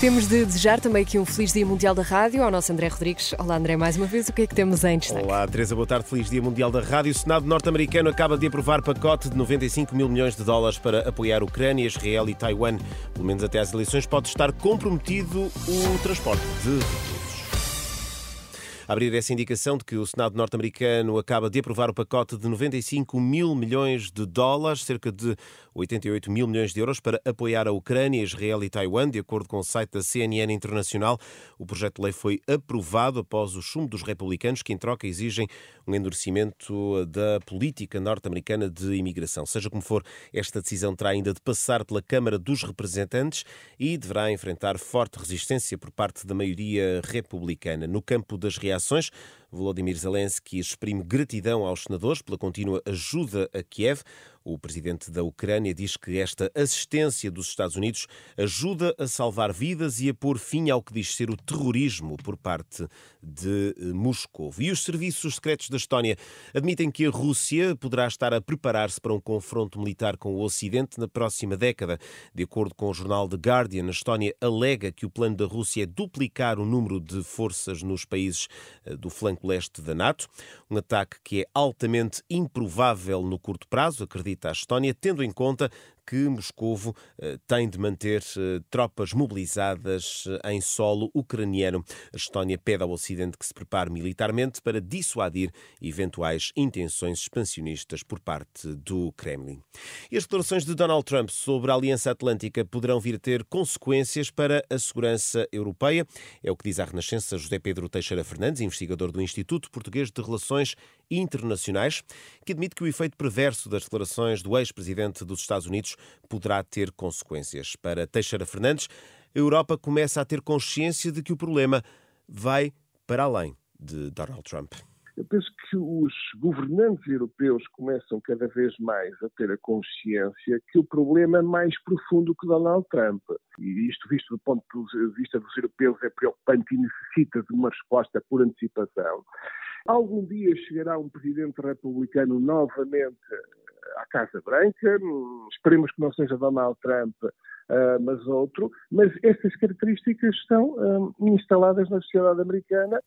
Temos de desejar também aqui um feliz Dia Mundial da Rádio ao nosso André Rodrigues. Olá, André, mais uma vez, o que é que temos em destaque? Olá, Teresa, boa tarde. Feliz Dia Mundial da Rádio. O Senado norte-americano acaba de aprovar pacote de 95 mil milhões de dólares para apoiar Ucrânia, Israel e Taiwan. Pelo menos até às eleições pode estar comprometido o transporte de recursos abrir essa indicação de que o Senado norte-americano acaba de aprovar o pacote de 95 mil milhões de dólares, cerca de 88 mil milhões de euros, para apoiar a Ucrânia, Israel e Taiwan, de acordo com o site da CNN Internacional. O projeto de lei foi aprovado após o chumbo dos republicanos, que em troca exigem um endurecimento da política norte-americana de imigração. Seja como for, esta decisão terá ainda de passar pela Câmara dos Representantes e deverá enfrentar forte resistência por parte da maioria republicana. No campo das reações, ações. Volodymyr Zelensky exprime gratidão aos senadores pela contínua ajuda a Kiev. O presidente da Ucrânia diz que esta assistência dos Estados Unidos ajuda a salvar vidas e a pôr fim ao que diz ser o terrorismo por parte de Moscou. E os serviços secretos da Estónia admitem que a Rússia poderá estar a preparar-se para um confronto militar com o Ocidente na próxima década. De acordo com o jornal The Guardian, a Estónia alega que o plano da Rússia é duplicar o número de forças nos países eh, do flanco leste da NATO. Um ataque que é altamente improvável no curto prazo, acredita acredita a Estónia, tendo em conta que Moscovo eh, tem de manter eh, tropas mobilizadas eh, em solo ucraniano. A Estónia pede ao Ocidente que se prepare militarmente para dissuadir eventuais intenções expansionistas por parte do Kremlin. E as declarações de Donald Trump sobre a Aliança Atlântica poderão vir a ter consequências para a segurança europeia. É o que diz à Renascença José Pedro Teixeira Fernandes, investigador do Instituto Português de Relações Internacionais, que admite que o efeito perverso das declarações do ex-presidente dos Estados Unidos poderá ter consequências. Para Teixeira Fernandes, a Europa começa a ter consciência de que o problema vai para além de Donald Trump. Eu penso que os governantes europeus começam cada vez mais a ter a consciência que o problema é mais profundo que Donald Trump. E isto, visto do ponto de vista dos europeus, é preocupante e necessita de uma resposta por antecipação. Algum dia chegará um presidente republicano novamente à Casa Branca, esperemos que não seja Donald Trump, uh, mas outro, mas estas características estão uh, instaladas na sociedade americana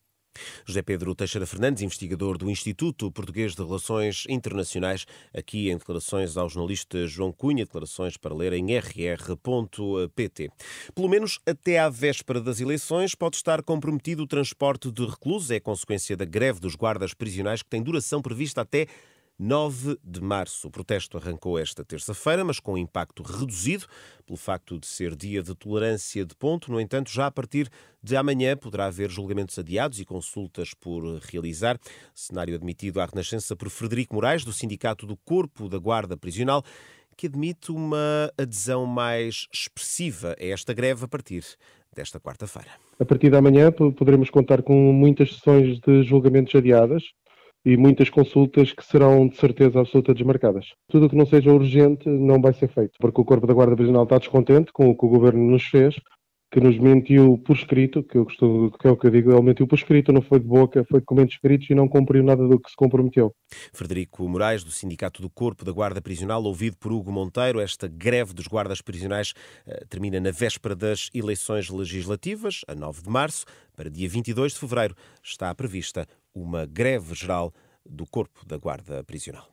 José Pedro Teixeira Fernandes, investigador do Instituto Português de Relações Internacionais, aqui em declarações ao jornalista João Cunha, declarações para ler em rr.pt. Pelo menos até à véspera das eleições pode estar comprometido o transporte de reclusos, é consequência da greve dos guardas prisionais que tem duração prevista até 9 de março. O protesto arrancou esta terça-feira, mas com impacto reduzido pelo facto de ser dia de tolerância de ponto. No entanto, já a partir de amanhã poderá haver julgamentos adiados e consultas por realizar. Cenário admitido à Renascença por Frederico Moraes, do Sindicato do Corpo da Guarda Prisional, que admite uma adesão mais expressiva a esta greve a partir desta quarta-feira. A partir de amanhã poderemos contar com muitas sessões de julgamentos adiadas e muitas consultas que serão de certeza absoluta desmarcadas. Tudo o que não seja urgente não vai ser feito, porque o Corpo da Guarda Prisional está descontente com o que o Governo nos fez, que nos mentiu por escrito, que, eu costumo, que é o que eu digo, ele mentiu por escrito, não foi de boca, foi de comentos escritos e não cumpriu nada do que se comprometeu. Frederico Moraes, do Sindicato do Corpo da Guarda Prisional, ouvido por Hugo Monteiro, esta greve dos guardas prisionais eh, termina na véspera das eleições legislativas, a 9 de março. Para dia 22 de fevereiro está prevista uma greve geral do Corpo da Guarda Prisional.